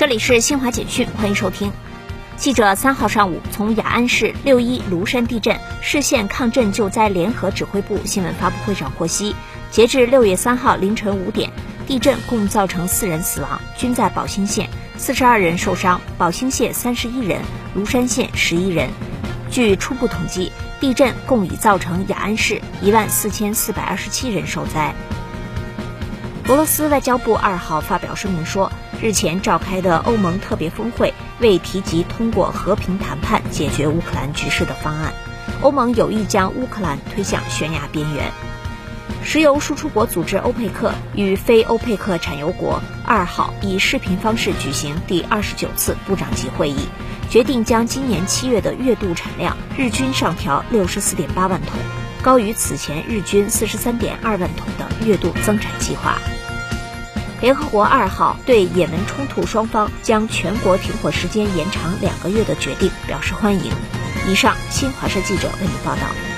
这里是新华简讯，欢迎收听。记者三号上午从雅安市六一庐山地震市县抗震救灾联合指挥部新闻发布会上获悉，截至六月三号凌晨五点，地震共造成四人死亡，均在宝兴县；四十二人受伤，宝兴县三十一人，庐山县十一人。据初步统计，地震共已造成雅安市一万四千四百二十七人受灾。俄罗斯外交部二号发表声明说，日前召开的欧盟特别峰会未提及通过和平谈判解决乌克兰局势的方案，欧盟有意将乌克兰推向悬崖边缘。石油输出国组织欧佩克与非欧佩克产油国二号以视频方式举行第二十九次部长级会议，决定将今年七月的月度产量日均上调六十四点八万桶，高于此前日均四十三点二万桶的月度增产计划。联合国二号对也门冲突双方将全国停火时间延长两个月的决定表示欢迎。以上，新华社记者为您报道。